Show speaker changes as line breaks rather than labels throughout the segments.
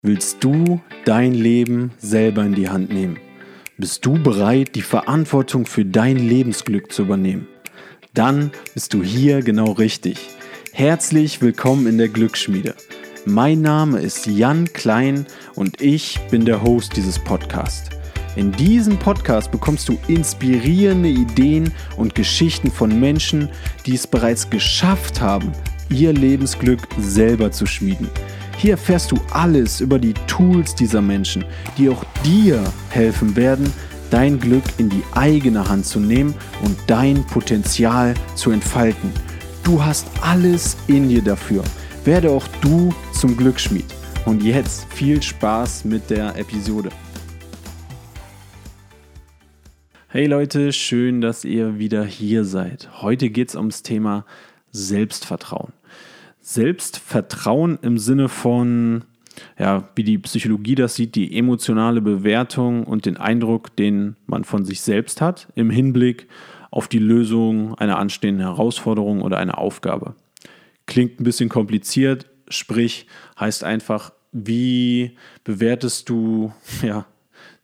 Willst du dein Leben selber in die Hand nehmen? Bist du bereit, die Verantwortung für dein Lebensglück zu übernehmen? Dann bist du hier genau richtig. Herzlich willkommen in der Glücksschmiede. Mein Name ist Jan Klein und ich bin der Host dieses Podcasts. In diesem Podcast bekommst du inspirierende Ideen und Geschichten von Menschen, die es bereits geschafft haben, ihr Lebensglück selber zu schmieden. Hier erfährst du alles über die Tools dieser Menschen, die auch dir helfen werden, dein Glück in die eigene Hand zu nehmen und dein Potenzial zu entfalten. Du hast alles in dir dafür. Werde auch du zum Glücksschmied. Und jetzt viel Spaß mit der Episode. Hey Leute, schön, dass ihr wieder hier seid. Heute geht es ums Thema Selbstvertrauen. Selbstvertrauen im Sinne von, ja, wie die Psychologie das sieht, die emotionale Bewertung und den Eindruck, den man von sich selbst hat, im Hinblick auf die Lösung einer anstehenden Herausforderung oder einer Aufgabe. Klingt ein bisschen kompliziert, sprich heißt einfach, wie bewertest du ja,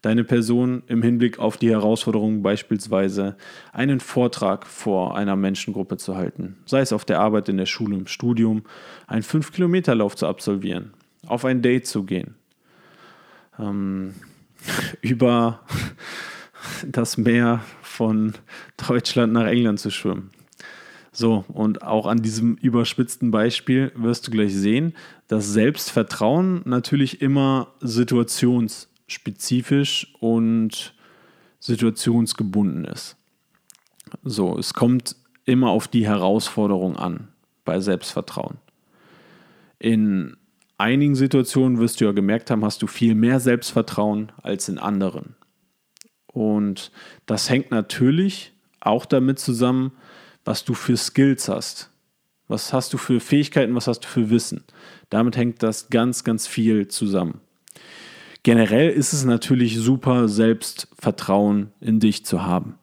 deine Person im Hinblick auf die Herausforderung beispielsweise einen Vortrag vor einer Menschengruppe zu halten, sei es auf der Arbeit, in der Schule, im Studium, einen 5-Kilometer-Lauf zu absolvieren, auf ein Date zu gehen, ähm, über das Meer von Deutschland nach England zu schwimmen. So, und auch an diesem überspitzten Beispiel wirst du gleich sehen, dass Selbstvertrauen natürlich immer situations- spezifisch und situationsgebunden ist. So, es kommt immer auf die Herausforderung an bei Selbstvertrauen. In einigen Situationen wirst du ja gemerkt haben, hast du viel mehr Selbstvertrauen als in anderen. Und das hängt natürlich auch damit zusammen, was du für Skills hast. Was hast du für Fähigkeiten, was hast du für Wissen? Damit hängt das ganz, ganz viel zusammen. Generell ist es natürlich super, Selbstvertrauen in dich zu haben.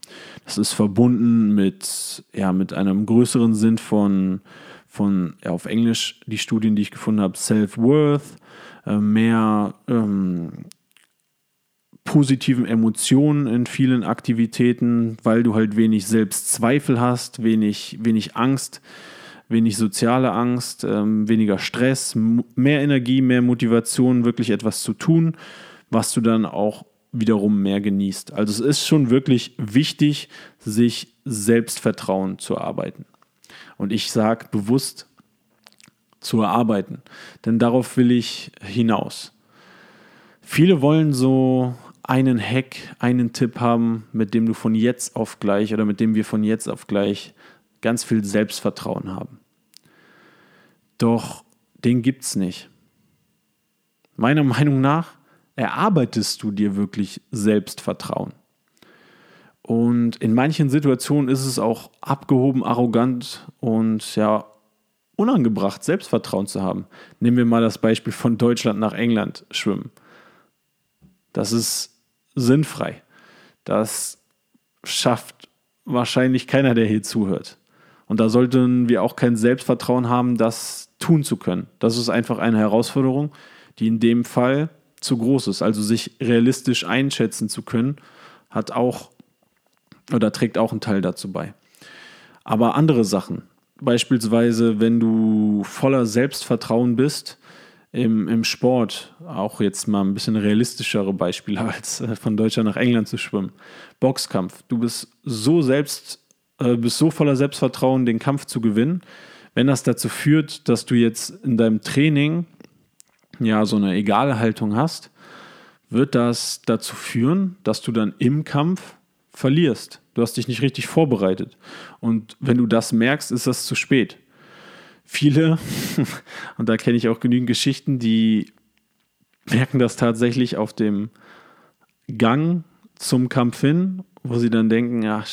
Das ist verbunden mit, ja, mit einem größeren Sinn von, von ja, auf Englisch die Studien, die ich gefunden habe, Self-Worth, äh, mehr ähm, positiven Emotionen in vielen Aktivitäten, weil du halt wenig Selbstzweifel hast, wenig, wenig Angst wenig soziale Angst, ähm, weniger Stress, mehr Energie, mehr Motivation, wirklich etwas zu tun, was du dann auch wiederum mehr genießt. Also es ist schon wirklich wichtig, sich Selbstvertrauen zu erarbeiten. Und ich sage bewusst zu erarbeiten, denn darauf will ich hinaus. Viele wollen so einen Hack, einen Tipp haben, mit dem du von jetzt auf gleich oder mit dem wir von jetzt auf gleich ganz viel Selbstvertrauen haben. Doch den gibt es nicht. Meiner Meinung nach erarbeitest du dir wirklich Selbstvertrauen. Und in manchen Situationen ist es auch abgehoben, arrogant und ja, unangebracht, Selbstvertrauen zu haben. Nehmen wir mal das Beispiel von Deutschland nach England schwimmen. Das ist sinnfrei. Das schafft wahrscheinlich keiner, der hier zuhört. Und da sollten wir auch kein Selbstvertrauen haben, das tun zu können. Das ist einfach eine Herausforderung, die in dem Fall zu groß ist. Also sich realistisch einschätzen zu können, hat auch oder trägt auch einen Teil dazu bei. Aber andere Sachen, beispielsweise wenn du voller Selbstvertrauen bist im, im Sport, auch jetzt mal ein bisschen realistischere Beispiele als äh, von Deutschland nach England zu schwimmen. Boxkampf, du bist so selbst, äh, bist so voller Selbstvertrauen, den Kampf zu gewinnen, wenn das dazu führt, dass du jetzt in deinem Training ja so eine egale Haltung hast, wird das dazu führen, dass du dann im Kampf verlierst. Du hast dich nicht richtig vorbereitet. Und wenn du das merkst, ist das zu spät. Viele, und da kenne ich auch genügend Geschichten, die merken das tatsächlich auf dem Gang zum Kampf hin, wo sie dann denken, ja,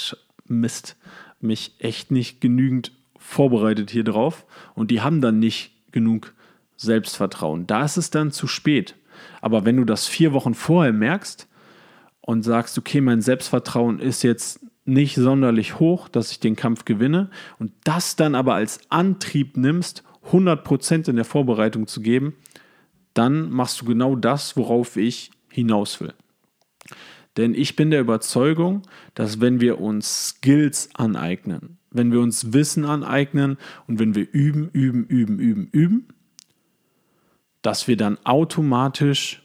Mist, mich echt nicht genügend vorbereitet hier drauf und die haben dann nicht genug Selbstvertrauen. Da ist es dann zu spät. Aber wenn du das vier Wochen vorher merkst und sagst, okay, mein Selbstvertrauen ist jetzt nicht sonderlich hoch, dass ich den Kampf gewinne und das dann aber als Antrieb nimmst, 100% in der Vorbereitung zu geben, dann machst du genau das, worauf ich hinaus will. Denn ich bin der Überzeugung, dass wenn wir uns Skills aneignen, wenn wir uns Wissen aneignen und wenn wir üben, üben, üben, üben, üben, dass wir dann automatisch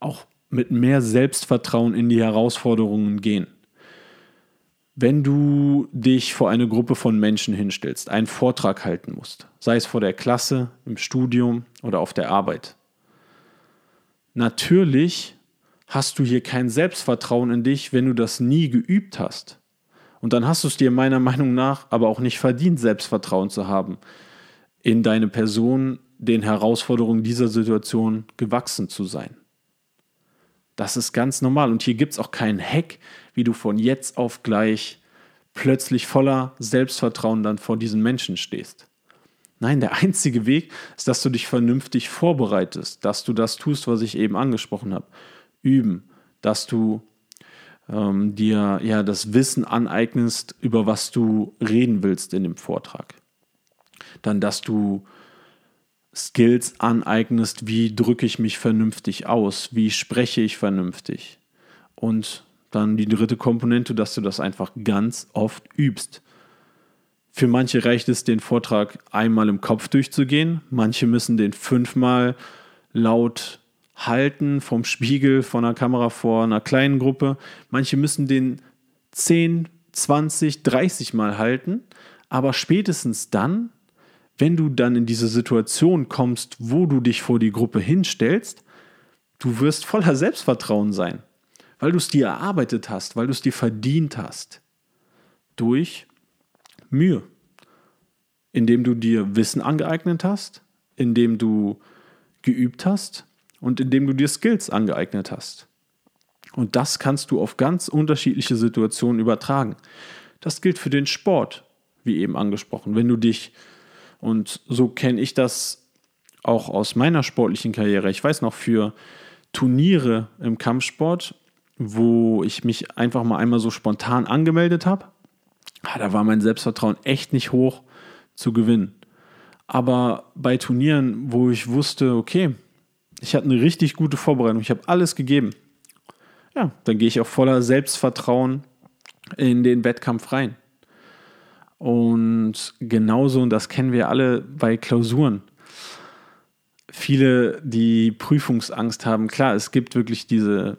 auch mit mehr Selbstvertrauen in die Herausforderungen gehen. Wenn du dich vor eine Gruppe von Menschen hinstellst, einen Vortrag halten musst, sei es vor der Klasse, im Studium oder auf der Arbeit, natürlich hast du hier kein Selbstvertrauen in dich, wenn du das nie geübt hast. Und dann hast du es dir meiner Meinung nach aber auch nicht verdient, Selbstvertrauen zu haben, in deine Person, den Herausforderungen dieser Situation gewachsen zu sein. Das ist ganz normal. Und hier gibt es auch keinen Hack, wie du von jetzt auf gleich plötzlich voller Selbstvertrauen dann vor diesen Menschen stehst. Nein, der einzige Weg ist, dass du dich vernünftig vorbereitest, dass du das tust, was ich eben angesprochen habe üben, dass du ähm, dir ja das Wissen aneignest, über was du reden willst in dem Vortrag. Dann, dass du Skills aneignest, wie drücke ich mich vernünftig aus, wie spreche ich vernünftig. Und dann die dritte Komponente, dass du das einfach ganz oft übst. Für manche reicht es, den Vortrag einmal im Kopf durchzugehen, manche müssen den fünfmal laut halten vom Spiegel, von einer Kamera vor einer kleinen Gruppe. Manche müssen den 10, 20, 30 Mal halten, aber spätestens dann, wenn du dann in diese Situation kommst, wo du dich vor die Gruppe hinstellst, du wirst voller Selbstvertrauen sein, weil du es dir erarbeitet hast, weil du es dir verdient hast. Durch Mühe. Indem du dir Wissen angeeignet hast, indem du geübt hast und indem du dir Skills angeeignet hast. Und das kannst du auf ganz unterschiedliche Situationen übertragen. Das gilt für den Sport, wie eben angesprochen. Wenn du dich, und so kenne ich das auch aus meiner sportlichen Karriere, ich weiß noch für Turniere im Kampfsport, wo ich mich einfach mal einmal so spontan angemeldet habe, ah, da war mein Selbstvertrauen echt nicht hoch zu gewinnen. Aber bei Turnieren, wo ich wusste, okay, ich hatte eine richtig gute Vorbereitung. Ich habe alles gegeben. Ja, dann gehe ich auch voller Selbstvertrauen in den Wettkampf rein. Und genauso, und das kennen wir alle bei Klausuren. Viele, die Prüfungsangst haben, klar, es gibt wirklich diese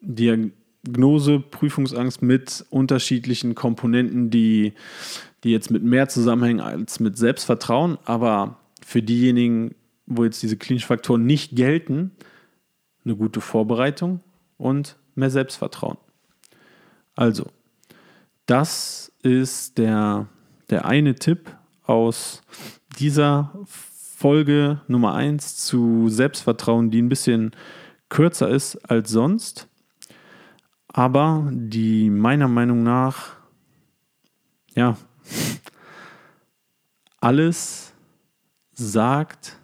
Diagnose, Prüfungsangst mit unterschiedlichen Komponenten, die, die jetzt mit mehr zusammenhängen als mit Selbstvertrauen. Aber für diejenigen, wo jetzt diese klinischen Faktoren nicht gelten, eine gute Vorbereitung und mehr Selbstvertrauen. Also, das ist der, der eine Tipp aus dieser Folge Nummer 1 zu Selbstvertrauen, die ein bisschen kürzer ist als sonst, aber die meiner Meinung nach ja alles sagt,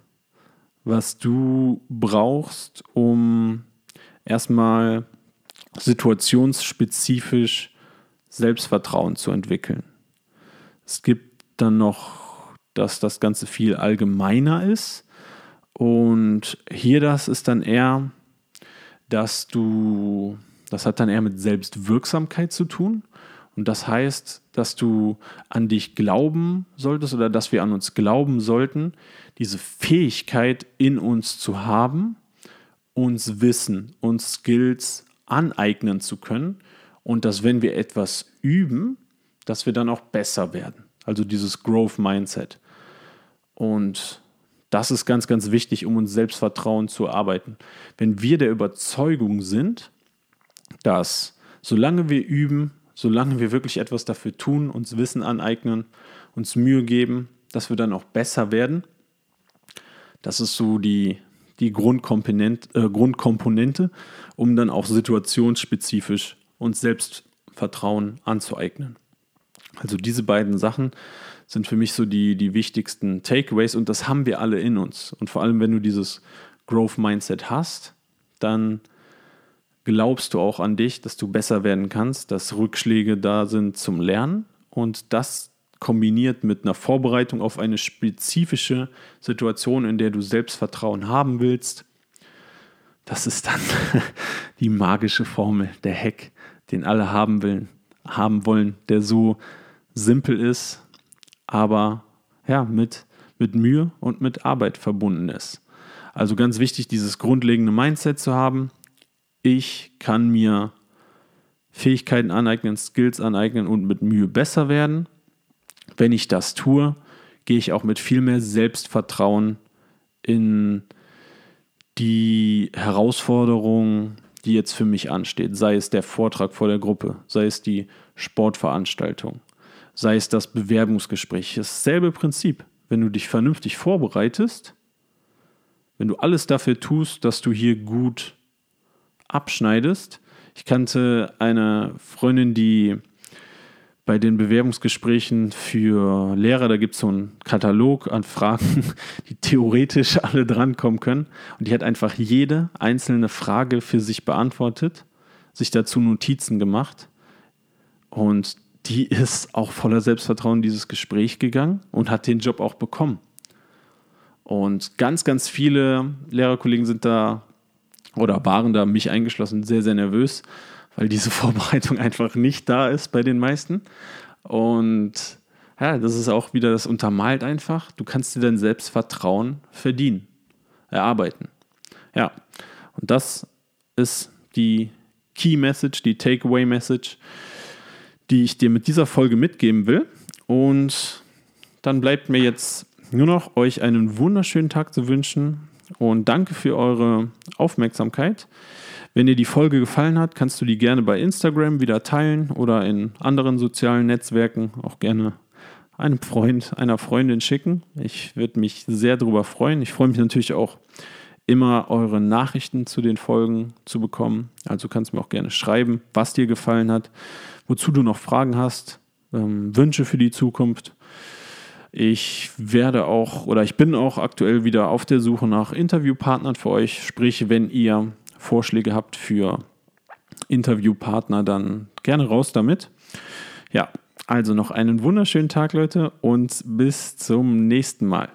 was du brauchst, um erstmal situationsspezifisch Selbstvertrauen zu entwickeln. Es gibt dann noch, dass das Ganze viel allgemeiner ist. Und hier das ist dann eher, dass du, das hat dann eher mit Selbstwirksamkeit zu tun. Und das heißt, dass du an dich glauben solltest oder dass wir an uns glauben sollten, diese Fähigkeit in uns zu haben, uns Wissen, uns Skills aneignen zu können und dass wenn wir etwas üben, dass wir dann auch besser werden. Also dieses Growth Mindset. Und das ist ganz, ganz wichtig, um uns Selbstvertrauen zu erarbeiten. Wenn wir der Überzeugung sind, dass solange wir üben, solange wir wirklich etwas dafür tun, uns Wissen aneignen, uns Mühe geben, dass wir dann auch besser werden, das ist so die, die Grundkomponente, äh, Grundkomponente, um dann auch situationsspezifisch uns Selbstvertrauen anzueignen. Also diese beiden Sachen sind für mich so die, die wichtigsten Takeaways und das haben wir alle in uns. Und vor allem, wenn du dieses Growth Mindset hast, dann glaubst du auch an dich, dass du besser werden kannst, dass Rückschläge da sind zum Lernen und das kombiniert mit einer Vorbereitung auf eine spezifische Situation, in der du Selbstvertrauen haben willst. Das ist dann die magische Formel, der Hack, den alle haben, will, haben wollen, der so simpel ist, aber ja, mit, mit Mühe und mit Arbeit verbunden ist. Also ganz wichtig, dieses grundlegende Mindset zu haben. Ich kann mir Fähigkeiten aneignen, Skills aneignen und mit Mühe besser werden. Wenn ich das tue, gehe ich auch mit viel mehr Selbstvertrauen in die Herausforderung, die jetzt für mich ansteht. Sei es der Vortrag vor der Gruppe, sei es die Sportveranstaltung, sei es das Bewerbungsgespräch. Dasselbe Prinzip. Wenn du dich vernünftig vorbereitest, wenn du alles dafür tust, dass du hier gut abschneidest, ich kannte eine Freundin, die bei den Bewerbungsgesprächen für Lehrer, da gibt es so einen Katalog an Fragen, die theoretisch alle drankommen können. Und die hat einfach jede einzelne Frage für sich beantwortet, sich dazu Notizen gemacht. Und die ist auch voller Selbstvertrauen in dieses Gespräch gegangen und hat den Job auch bekommen. Und ganz, ganz viele Lehrerkollegen sind da oder waren da, mich eingeschlossen, sehr, sehr nervös, weil diese Vorbereitung einfach nicht da ist bei den meisten. Und ja, das ist auch wieder das untermalt einfach. Du kannst dir dein Selbstvertrauen verdienen, erarbeiten. Ja, und das ist die Key Message, die Takeaway Message, die ich dir mit dieser Folge mitgeben will. Und dann bleibt mir jetzt nur noch euch einen wunderschönen Tag zu wünschen. Und danke für eure Aufmerksamkeit. Wenn dir die Folge gefallen hat, kannst du die gerne bei Instagram wieder teilen oder in anderen sozialen Netzwerken auch gerne einem Freund, einer Freundin schicken. Ich würde mich sehr darüber freuen. Ich freue mich natürlich auch immer eure Nachrichten zu den Folgen zu bekommen. Also kannst du mir auch gerne schreiben, was dir gefallen hat, wozu du noch Fragen hast, ähm, Wünsche für die Zukunft. Ich werde auch oder ich bin auch aktuell wieder auf der Suche nach Interviewpartnern für euch. Sprich, wenn ihr Vorschläge habt für Interviewpartner, dann gerne raus damit. Ja, also noch einen wunderschönen Tag, Leute, und bis zum nächsten Mal.